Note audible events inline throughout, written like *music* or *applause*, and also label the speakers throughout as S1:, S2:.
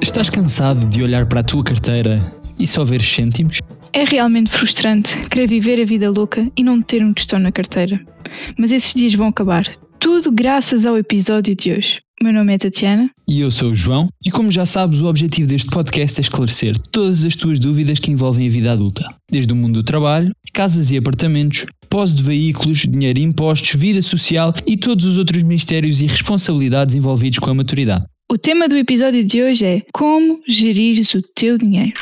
S1: Estás cansado de olhar para a tua carteira e só ver cêntimos?
S2: É realmente frustrante querer viver a vida louca e não ter um tostão na carteira. Mas esses dias vão acabar. Tudo graças ao episódio de hoje. Meu nome é Tatiana.
S1: E eu sou o João, e como já sabes, o objetivo deste podcast é esclarecer todas as tuas dúvidas que envolvem a vida adulta, desde o mundo do trabalho, casas e apartamentos, pós de veículos, dinheiro e impostos, vida social e todos os outros mistérios e responsabilidades envolvidos com a maturidade.
S2: O tema do episódio de hoje é Como gerires o teu dinheiro.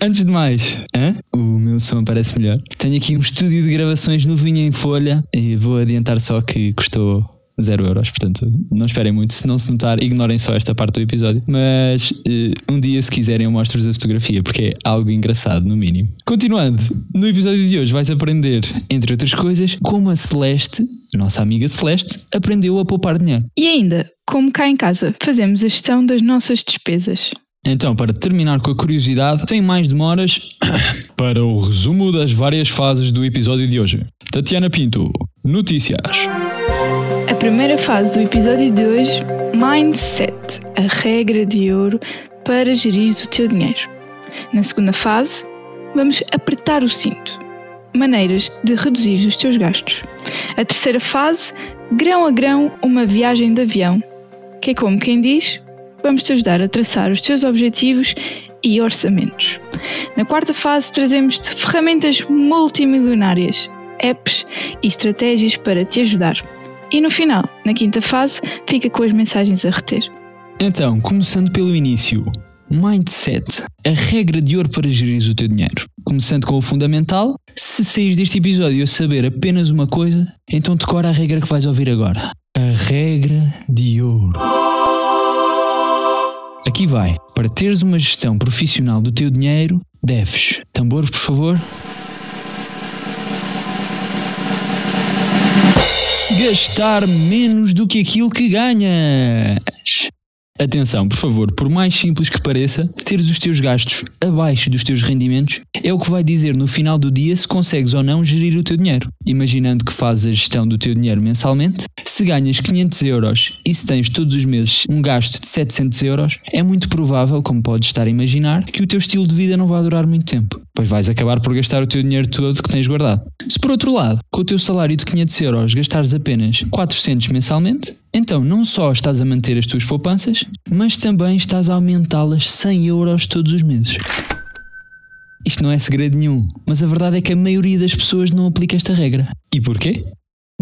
S1: Antes de mais, hã? o meu som parece melhor. Tenho aqui um estúdio de gravações novinho em folha e vou adiantar só que custou 0 euros, portanto não esperem muito. Se não se notar, ignorem só esta parte do episódio. Mas uh, um dia, se quiserem, eu mostro-vos a fotografia, porque é algo engraçado, no mínimo. Continuando, no episódio de hoje vais aprender, entre outras coisas, como a Celeste, nossa amiga Celeste, aprendeu a poupar dinheiro.
S2: E ainda, como cá em casa, fazemos a gestão das nossas despesas.
S1: Então, para terminar com a curiosidade, sem mais demoras, *coughs* para o resumo das várias fases do episódio de hoje. Tatiana Pinto, notícias.
S2: Primeira fase do episódio de hoje, Mindset, a regra de ouro para gerir o teu dinheiro. Na segunda fase, vamos apertar o cinto, maneiras de reduzir os teus gastos. A terceira fase, grão a grão, uma viagem de avião, que é como quem diz, vamos te ajudar a traçar os teus objetivos e orçamentos. Na quarta fase, trazemos-te ferramentas multimilionárias, apps e estratégias para te ajudar. E no final, na quinta fase, fica com as mensagens a reter.
S1: Então, começando pelo início. Mindset, a regra de ouro para gerir o teu dinheiro. Começando com o fundamental, se saís deste episódio a saber apenas uma coisa, então decora a regra que vais ouvir agora. A regra de ouro. Aqui vai. Para teres uma gestão profissional do teu dinheiro, deves. Tambor, por favor. Gastar menos do que aquilo que ganhas. Atenção, por favor, por mais simples que pareça, teres os teus gastos abaixo dos teus rendimentos é o que vai dizer no final do dia se consegues ou não gerir o teu dinheiro. Imaginando que fazes a gestão do teu dinheiro mensalmente, se ganhas 500 euros e se tens todos os meses um gasto de 700 euros, é muito provável, como podes estar a imaginar, que o teu estilo de vida não vai durar muito tempo, pois vais acabar por gastar o teu dinheiro todo que tens guardado. Se por outro lado, com o teu salário de 500 euros gastares apenas 400 mensalmente, então não só estás a manter as tuas poupanças, mas também estás a aumentá-las 100 euros todos os meses. Isto não é segredo nenhum, mas a verdade é que a maioria das pessoas não aplica esta regra. E porquê?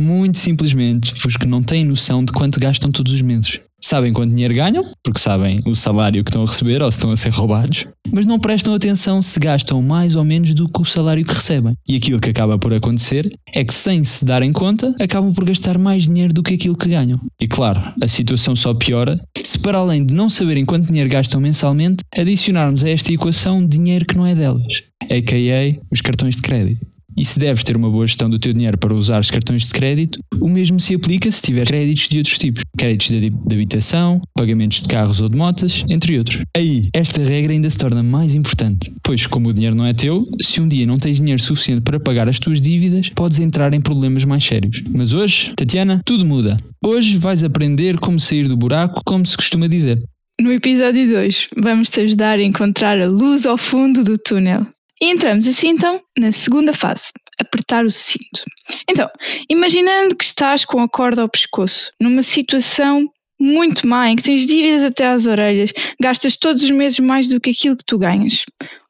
S1: Muito simplesmente porque não têm noção de quanto gastam todos os meses. Sabem quanto dinheiro ganham, porque sabem o salário que estão a receber ou se estão a ser roubados, mas não prestam atenção se gastam mais ou menos do que o salário que recebem. E aquilo que acaba por acontecer é que, sem se darem conta, acabam por gastar mais dinheiro do que aquilo que ganham. E claro, a situação só piora se, para além de não saberem quanto dinheiro gastam mensalmente, adicionarmos a esta equação dinheiro que não é delas, a.k.a. os cartões de crédito. E se deves ter uma boa gestão do teu dinheiro para usar os cartões de crédito, o mesmo se aplica se tiver créditos de outros tipos. Créditos de, de habitação, pagamentos de carros ou de motas, entre outros. Aí, esta regra ainda se torna mais importante, pois como o dinheiro não é teu, se um dia não tens dinheiro suficiente para pagar as tuas dívidas, podes entrar em problemas mais sérios. Mas hoje, Tatiana, tudo muda. Hoje vais aprender como sair do buraco, como se costuma dizer.
S2: No episódio 2, vamos te ajudar a encontrar a luz ao fundo do túnel. E entramos assim então na segunda fase, apertar o cinto. Então, imaginando que estás com a corda ao pescoço, numa situação muito má, em que tens dívidas até às orelhas, gastas todos os meses mais do que aquilo que tu ganhas.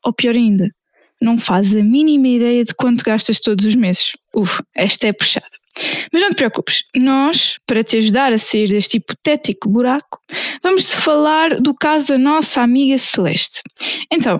S2: Ou pior ainda, não fazes a mínima ideia de quanto gastas todos os meses. Uf, esta é puxada. Mas não te preocupes, nós, para te ajudar a sair deste hipotético buraco, vamos te falar do caso da nossa amiga Celeste. Então,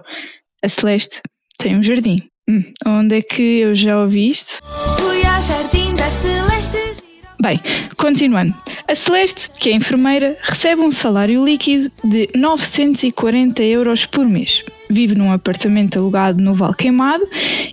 S2: a Celeste tem um jardim. Hum, onde é que eu já ouvi isto? Fui ao jardim da Celeste. Bem, continuando. A Celeste, que é enfermeira, recebe um salário líquido de 940 euros por mês. Vive num apartamento alugado no Val Queimado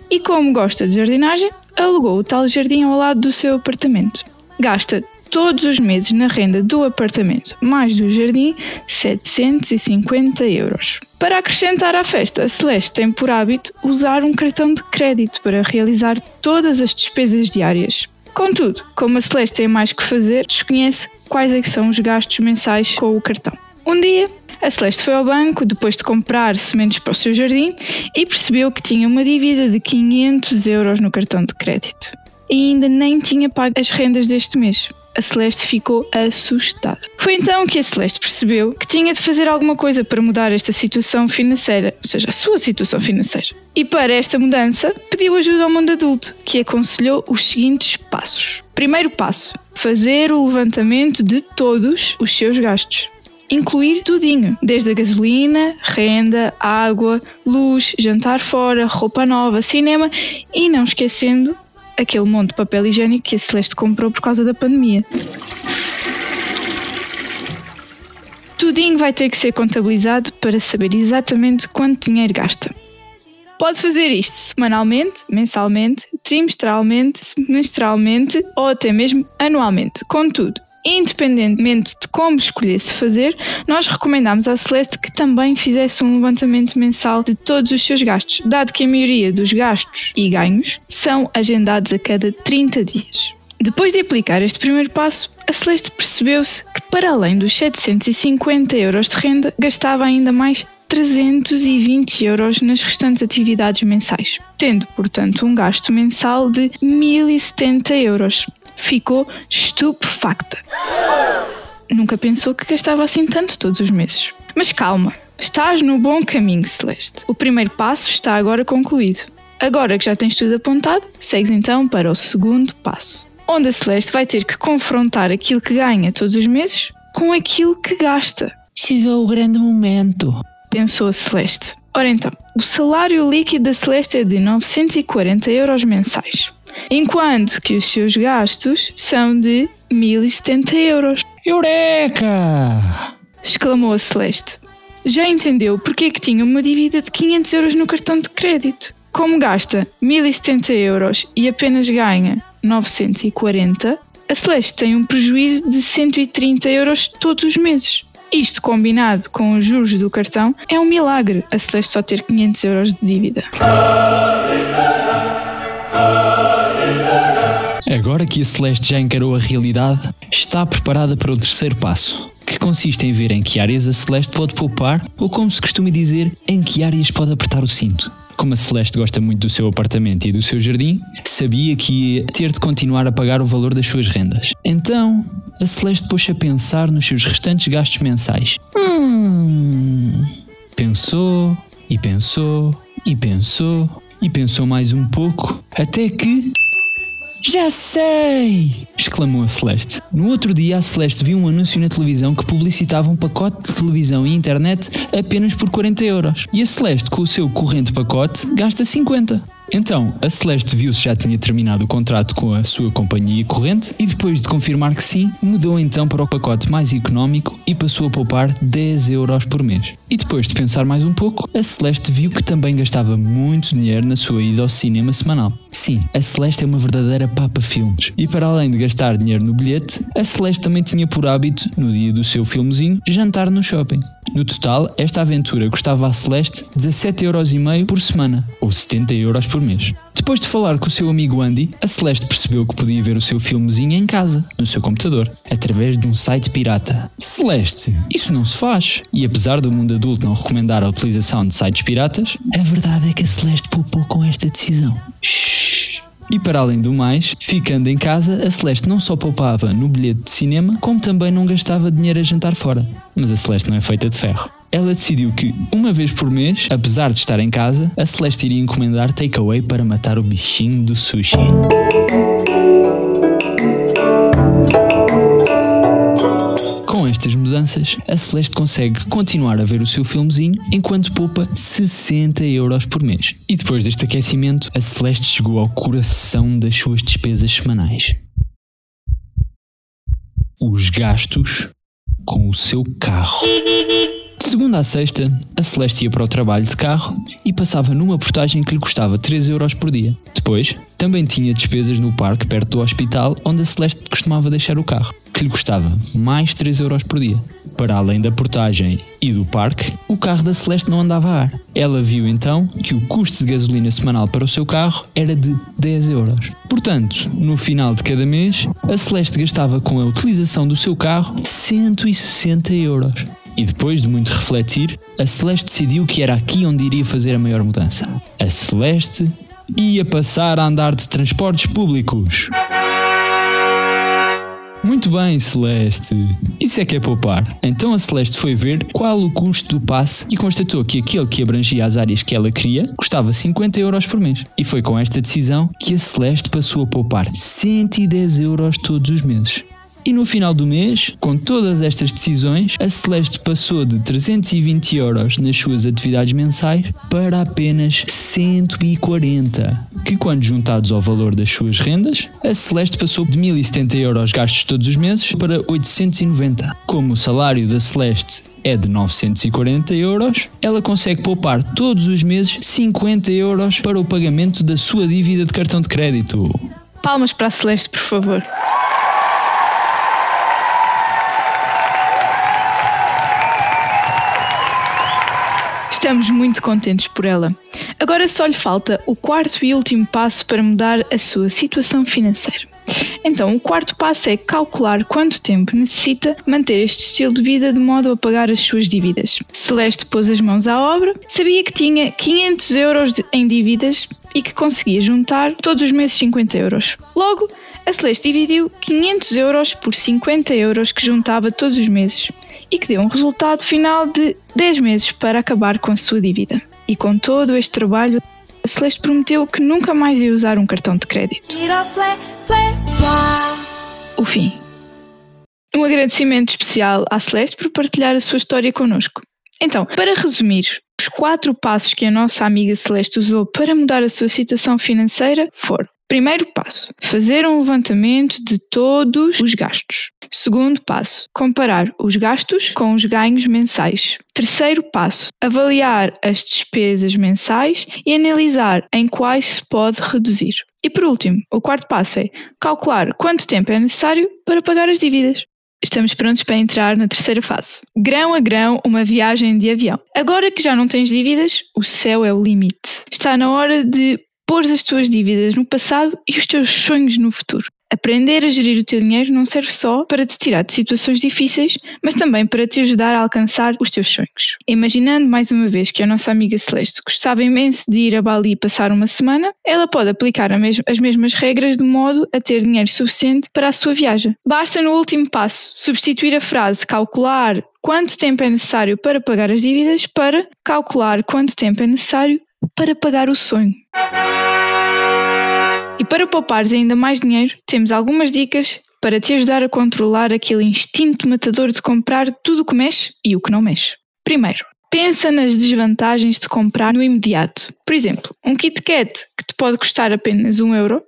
S2: e, como gosta de jardinagem, alugou o tal jardim ao lado do seu apartamento. Gasta todos os meses na renda do apartamento mais do jardim 750 euros. Para acrescentar à festa, a Celeste tem por hábito usar um cartão de crédito para realizar todas as despesas diárias. Contudo, como a Celeste tem mais que fazer, desconhece quais é são os gastos mensais com o cartão. Um dia, a Celeste foi ao banco depois de comprar sementes para o seu jardim e percebeu que tinha uma dívida de 500 euros no cartão de crédito. E ainda nem tinha pago as rendas deste mês a Celeste ficou assustada. Foi então que a Celeste percebeu que tinha de fazer alguma coisa para mudar esta situação financeira, ou seja, a sua situação financeira. E para esta mudança, pediu ajuda ao mundo adulto, que aconselhou os seguintes passos. Primeiro passo: fazer o levantamento de todos os seus gastos incluir tudinho, desde a gasolina, renda, água, luz, jantar fora, roupa nova, cinema e não esquecendo aquele monte de papel higiênico que a Celeste comprou por causa da pandemia. Tudinho vai ter que ser contabilizado para saber exatamente quanto dinheiro gasta. Pode fazer isto semanalmente, mensalmente, trimestralmente, semestralmente ou até mesmo anualmente. Contudo, Independentemente de como escolhesse fazer, nós recomendamos à Celeste que também fizesse um levantamento mensal de todos os seus gastos, dado que a maioria dos gastos e ganhos são agendados a cada 30 dias. Depois de aplicar este primeiro passo, a Celeste percebeu-se que, para além dos 750 euros de renda, gastava ainda mais 320 euros nas restantes atividades mensais, tendo, portanto, um gasto mensal de 1070 euros ficou estupefacta. Nunca pensou que gastava assim tanto todos os meses. Mas calma, estás no bom caminho, Celeste. O primeiro passo está agora concluído. Agora que já tens tudo apontado, segues então para o segundo passo, onde a Celeste vai ter que confrontar aquilo que ganha todos os meses com aquilo que gasta.
S1: Chegou o grande momento,
S2: pensou a Celeste. Ora então, o salário líquido da Celeste é de 940 euros mensais enquanto que os seus gastos são de 1070 euros.
S1: Eureka!
S2: exclamou a Celeste. Já entendeu porque é que tinha uma dívida de 500 euros no cartão de crédito. Como gasta 1070 euros e apenas ganha 940, a Celeste tem um prejuízo de 130 euros todos os meses. Isto combinado com os juros do cartão é um milagre a Celeste só ter 500 euros de dívida.
S1: Agora que a Celeste já encarou a realidade, está preparada para o terceiro passo, que consiste em ver em que áreas a Celeste pode poupar ou, como se costuma dizer, em que áreas pode apertar o cinto. Como a Celeste gosta muito do seu apartamento e do seu jardim, sabia que ia ter de continuar a pagar o valor das suas rendas. Então, a Celeste pôs-se a pensar nos seus restantes gastos mensais. Hum. Pensou, e pensou, e pensou, e pensou mais um pouco, até que. Já sei! exclamou a Celeste. No outro dia, a Celeste viu um anúncio na televisão que publicitava um pacote de televisão e internet apenas por 40 euros. E a Celeste, com o seu corrente pacote, gasta 50. Então, a Celeste viu se já tinha terminado o contrato com a sua companhia corrente e depois de confirmar que sim, mudou então para o pacote mais económico e passou a poupar 10 euros por mês. E depois de pensar mais um pouco, a Celeste viu que também gastava muito dinheiro na sua ida ao cinema semanal. Sim, a Celeste é uma verdadeira papa filmes. E para além de gastar dinheiro no bilhete, a Celeste também tinha por hábito, no dia do seu filmezinho, jantar no shopping. No total, esta aventura custava à Celeste 17,5€ por semana, ou 70 euros por mês. Depois de falar com o seu amigo Andy, a Celeste percebeu que podia ver o seu filmezinho em casa, no seu computador, através de um site pirata. Celeste, isso não se faz. E apesar do mundo adulto não recomendar a utilização de sites piratas, a verdade é que a Celeste poupou com esta decisão. Shhh. E para além do mais, ficando em casa, a Celeste não só poupava no bilhete de cinema, como também não gastava dinheiro a jantar fora. Mas a Celeste não é feita de ferro. Ela decidiu que, uma vez por mês, apesar de estar em casa, a Celeste iria encomendar takeaway para matar o bichinho do sushi. Estas mudanças, a Celeste consegue continuar a ver o seu filmezinho enquanto poupa 60 euros por mês. E depois deste aquecimento, a Celeste chegou ao coração das suas despesas semanais. Os gastos com o seu carro. De segunda a sexta, a Celeste ia para o trabalho de carro e passava numa portagem que lhe custava 3 euros por dia. Depois, também tinha despesas no parque perto do hospital onde a Celeste costumava deixar o carro, que lhe custava mais 3 euros por dia. Para além da portagem e do parque, o carro da Celeste não andava a ar. Ela viu então que o custo de gasolina semanal para o seu carro era de 10 euros. Portanto, no final de cada mês, a Celeste gastava com a utilização do seu carro 160 euros. E depois de muito refletir, a Celeste decidiu que era aqui onde iria fazer a maior mudança. A Celeste ia passar a andar de transportes públicos. Muito bem, Celeste. Isso é que é poupar. Então a Celeste foi ver qual o custo do passe e constatou que aquele que abrangia as áreas que ela queria custava 50 euros por mês. E foi com esta decisão que a Celeste passou a poupar 110 euros todos os meses. E no final do mês, com todas estas decisões, a Celeste passou de 320 euros nas suas atividades mensais para apenas 140, que quando juntados ao valor das suas rendas, a Celeste passou de 1070 euros gastos todos os meses para 890. Como o salário da Celeste é de 940 euros, ela consegue poupar todos os meses 50 euros para o pagamento da sua dívida de cartão de crédito.
S2: Palmas para a Celeste, por favor. Estamos muito contentes por ela. Agora só lhe falta o quarto e último passo para mudar a sua situação financeira. Então, o quarto passo é calcular quanto tempo necessita manter este estilo de vida de modo a pagar as suas dívidas. Celeste pôs as mãos à obra, sabia que tinha 500 euros em dívidas e que conseguia juntar todos os meses 50 euros. Logo, a Celeste dividiu 500 euros por 50 euros que juntava todos os meses e que deu um resultado final de 10 meses para acabar com a sua dívida. E com todo este trabalho, a Celeste prometeu que nunca mais ia usar um cartão de crédito. O fim. Um agradecimento especial à Celeste por partilhar a sua história connosco. Então, para resumir, os quatro passos que a nossa amiga Celeste usou para mudar a sua situação financeira foram: Primeiro passo: fazer um levantamento de todos os gastos. Segundo passo: comparar os gastos com os ganhos mensais. Terceiro passo: avaliar as despesas mensais e analisar em quais se pode reduzir. E por último, o quarto passo é calcular quanto tempo é necessário para pagar as dívidas. Estamos prontos para entrar na terceira fase. Grão a grão, uma viagem de avião. Agora que já não tens dívidas, o céu é o limite. Está na hora de pôr as tuas dívidas no passado e os teus sonhos no futuro. Aprender a gerir o teu dinheiro não serve só para te tirar de situações difíceis, mas também para te ajudar a alcançar os teus sonhos. Imaginando mais uma vez que a nossa amiga Celeste gostava imenso de ir a Bali passar uma semana, ela pode aplicar as mesmas regras de modo a ter dinheiro suficiente para a sua viagem. Basta no último passo substituir a frase calcular quanto tempo é necessário para pagar as dívidas para calcular quanto tempo é necessário para pagar o sonho. E para poupares ainda mais dinheiro, temos algumas dicas para te ajudar a controlar aquele instinto matador de comprar tudo o que mexe e o que não mexe. Primeiro, pensa nas desvantagens de comprar no imediato. Por exemplo, um Kit Kat que te pode custar apenas um euro,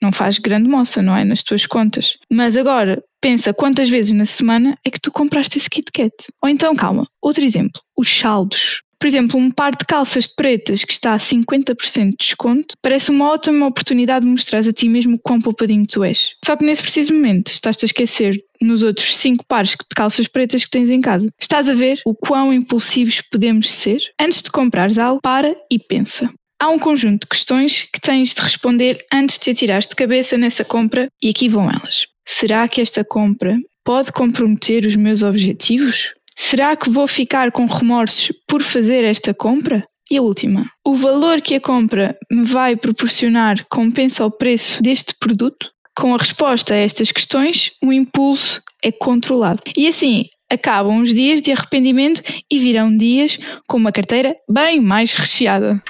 S2: não faz grande moça, não é? Nas tuas contas. Mas agora, pensa quantas vezes na semana é que tu compraste esse Kit Kat. Ou então, calma, outro exemplo, os saldos. Por exemplo, um par de calças pretas que está a 50% de desconto parece uma ótima oportunidade de mostrar a ti mesmo o quão poupadinho tu és. Só que nesse preciso momento estás-te a esquecer nos outros 5 pares de calças pretas que tens em casa. Estás a ver o quão impulsivos podemos ser? Antes de comprares algo, para e pensa. Há um conjunto de questões que tens de responder antes de te atirares de cabeça nessa compra e aqui vão elas. Será que esta compra pode comprometer os meus objetivos? Será que vou ficar com remorsos por fazer esta compra? E a última, o valor que a compra me vai proporcionar compensa o preço deste produto? Com a resposta a estas questões, o impulso é controlado. E assim, acabam os dias de arrependimento e virão dias com uma carteira bem mais recheada.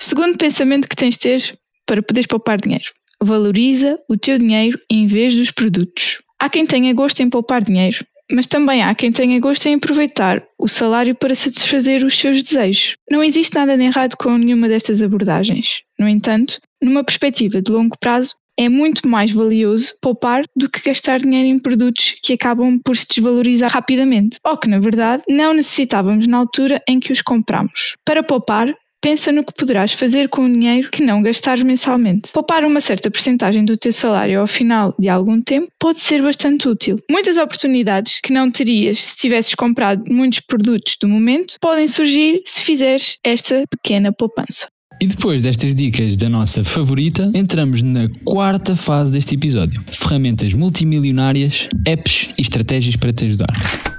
S2: Segundo pensamento que tens de ter para poderes poupar dinheiro. Valoriza o teu dinheiro em vez dos produtos. Há quem tenha gosto em poupar dinheiro, mas também há quem tenha gosto em aproveitar o salário para satisfazer os seus desejos. Não existe nada de errado com nenhuma destas abordagens. No entanto, numa perspectiva de longo prazo, é muito mais valioso poupar do que gastar dinheiro em produtos que acabam por se desvalorizar rapidamente, ou que, na verdade, não necessitávamos na altura em que os compramos. Para poupar, Pensa no que poderás fazer com o dinheiro que não gastares mensalmente. Poupar uma certa porcentagem do teu salário ao final de algum tempo pode ser bastante útil. Muitas oportunidades que não terias se tivesses comprado muitos produtos do momento podem surgir se fizeres esta pequena poupança.
S1: E depois destas dicas da nossa favorita, entramos na quarta fase deste episódio: ferramentas multimilionárias, apps e estratégias para te ajudar.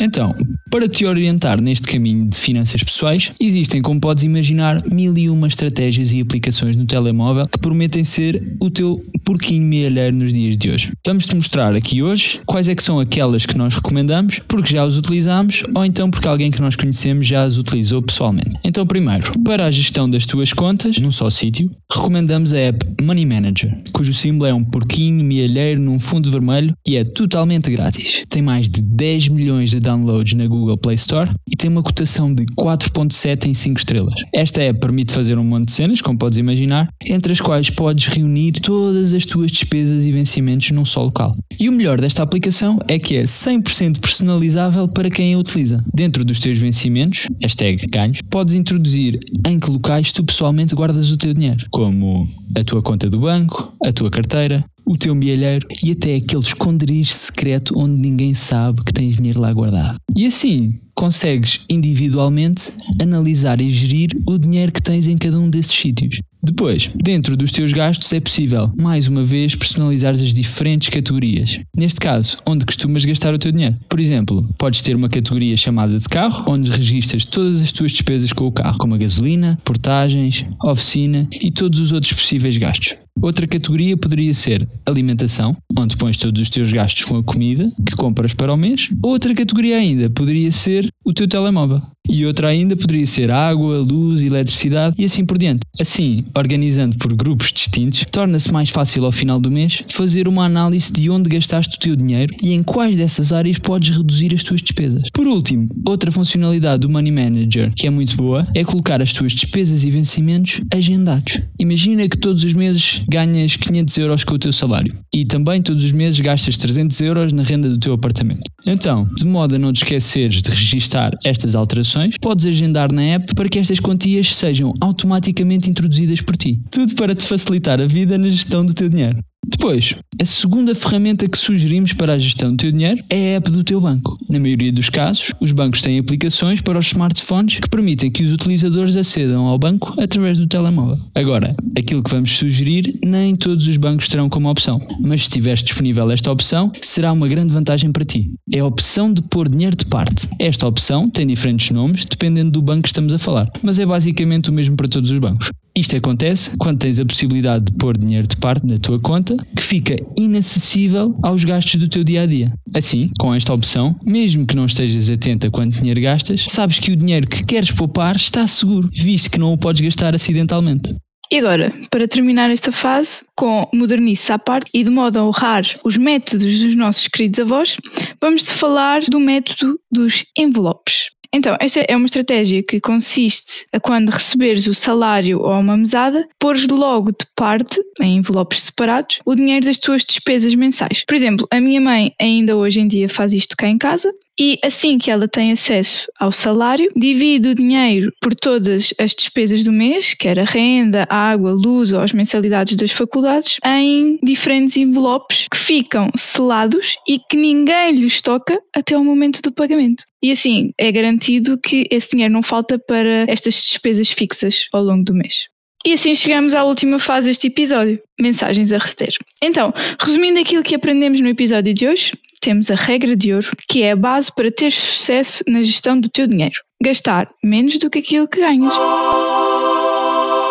S1: Então, para te orientar neste caminho de finanças pessoais, existem, como podes imaginar, mil e uma estratégias e aplicações no telemóvel que prometem ser o teu porquinho mealheiro nos dias de hoje. Vamos-te mostrar aqui hoje quais é que são aquelas que nós recomendamos, porque já as utilizamos ou então porque alguém que nós conhecemos já as utilizou pessoalmente. Então, primeiro, para a gestão das tuas contas, num só sítio, recomendamos a app Money Manager, cujo símbolo é um porquinho mealheiro num fundo vermelho e é totalmente grátis. Tem mais de 10 milhões de downloads na Google Play Store e tem uma cotação de 4.7 em 5 estrelas. Esta app permite fazer um monte de cenas, como podes imaginar, entre as quais podes reunir todas as tuas despesas e vencimentos num só local. E o melhor desta aplicação é que é 100% personalizável para quem a utiliza. Dentro dos teus vencimentos, hashtag ganhos, podes introduzir em que locais tu pessoalmente guardas o teu dinheiro, como a tua conta do banco, a tua carteira, o teu milheiro e até aquele esconderijo secreto onde ninguém sabe que tens dinheiro lá guardado. E assim consegues individualmente analisar e gerir o dinheiro que tens em cada um desses sítios. Depois, dentro dos teus gastos é possível, mais uma vez, personalizar as diferentes categorias. Neste caso, onde costumas gastar o teu dinheiro. Por exemplo, podes ter uma categoria chamada de carro, onde registras todas as tuas despesas com o carro, como a gasolina, portagens, oficina e todos os outros possíveis gastos. Outra categoria poderia ser alimentação, onde pões todos os teus gastos com a comida que compras para o mês. Outra categoria ainda poderia ser o teu telemóvel. E outra ainda poderia ser água, luz, eletricidade e assim por diante. Assim, organizando por grupos distintos, torna-se mais fácil ao final do mês fazer uma análise de onde gastaste o teu dinheiro e em quais dessas áreas podes reduzir as tuas despesas. Por último, outra funcionalidade do Money Manager que é muito boa é colocar as tuas despesas e vencimentos agendados. Imagina que todos os meses ganhas 500 euros com o teu salário e também todos os meses gastas 300 euros na renda do teu apartamento. Então, de modo a não te esqueceres de registar estas alterações, podes agendar na app para que estas quantias sejam automaticamente introduzidas por ti. Tudo para te facilitar a vida na gestão do teu dinheiro. Depois, a segunda ferramenta que sugerimos para a gestão do teu dinheiro é a app do teu banco. Na maioria dos casos, os bancos têm aplicações para os smartphones que permitem que os utilizadores acedam ao banco através do telemóvel. Agora, aquilo que vamos sugerir, nem todos os bancos terão como opção, mas se tiveres disponível esta opção, será uma grande vantagem para ti. É a opção de pôr dinheiro de parte. Esta opção tem diferentes nomes dependendo do banco que estamos a falar, mas é basicamente o mesmo para todos os bancos. Isto acontece quando tens a possibilidade de pôr dinheiro de parte na tua conta que fica inacessível aos gastos do teu dia a dia. Assim, com esta opção, mesmo que não estejas atento a quanto dinheiro gastas, sabes que o dinheiro que queres poupar está seguro, visto que não o podes gastar acidentalmente.
S2: E agora, para terminar esta fase, com modernice à parte e de modo a honrar os métodos dos nossos queridos avós, vamos-te falar do método dos envelopes. Então, esta é uma estratégia que consiste a quando receberes o salário ou uma mesada, pôres logo de parte, em envelopes separados, o dinheiro das tuas despesas mensais. Por exemplo, a minha mãe ainda hoje em dia faz isto cá em casa e assim que ela tem acesso ao salário, divide o dinheiro por todas as despesas do mês, quer a renda, água, luz ou as mensalidades das faculdades, em diferentes envelopes que ficam selados e que ninguém lhes toca até o momento do pagamento. E assim é garantido que esse dinheiro não falta para estas despesas fixas ao longo do mês. E assim chegamos à última fase deste episódio: mensagens a reter. Então, resumindo aquilo que aprendemos no episódio de hoje, temos a regra de ouro, que é a base para ter sucesso na gestão do teu dinheiro: gastar menos do que aquilo que ganhas.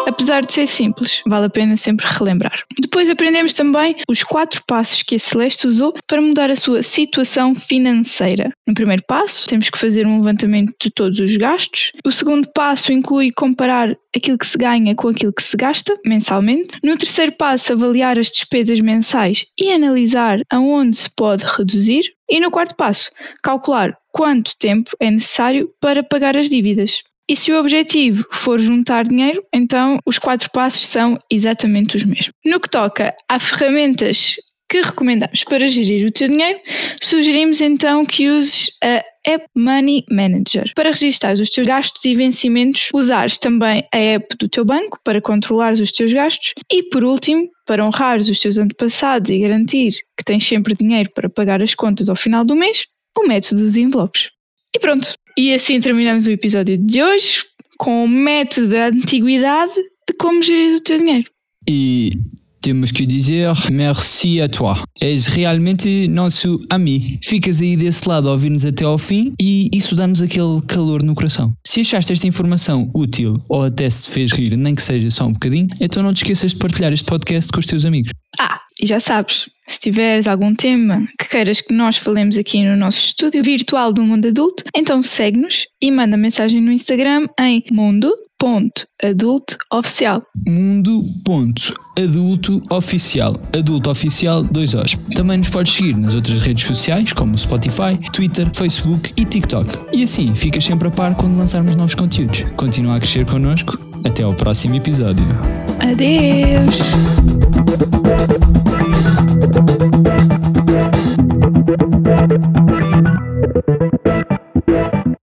S2: Apesar de ser simples, vale a pena sempre relembrar. Depois aprendemos também os quatro passos que a Celeste usou para mudar a sua situação financeira. No primeiro passo, temos que fazer um levantamento de todos os gastos. O segundo passo inclui comparar aquilo que se ganha com aquilo que se gasta mensalmente. No terceiro passo, avaliar as despesas mensais e analisar aonde se pode reduzir. E no quarto passo, calcular quanto tempo é necessário para pagar as dívidas. E se o objetivo for juntar dinheiro, então os quatro passos são exatamente os mesmos. No que toca a ferramentas que recomendamos para gerir o teu dinheiro, sugerimos então que uses a App Money Manager. Para registrar os teus gastos e vencimentos, usares também a app do teu banco para controlares os teus gastos e, por último, para honrares os teus antepassados e garantir que tens sempre dinheiro para pagar as contas ao final do mês, o método dos envelopes. E pronto, e assim terminamos o episódio de hoje com o método da antiguidade de como gerir o teu dinheiro.
S1: E temos que dizer merci a toi. És realmente nosso ami. Ficas aí desse lado a ouvir-nos até ao fim e isso dá-nos aquele calor no coração. Se achaste esta informação útil ou até se te fez rir, nem que seja só um bocadinho, então não te esqueças de partilhar este podcast com os teus amigos.
S2: Ah, e já sabes, se tiveres algum tema que queiras que nós falemos aqui no nosso estúdio virtual do Mundo Adulto, então segue-nos e manda mensagem no Instagram em mundo.adultooficial.
S1: Mundo.adultooficial. Adulto Oficial 2 Os. Também nos podes seguir nas outras redes sociais como Spotify, Twitter, Facebook e TikTok. E assim ficas sempre a par quando lançarmos novos conteúdos. Continua a crescer connosco. Até ao próximo episódio.
S2: Adeus! Thank you.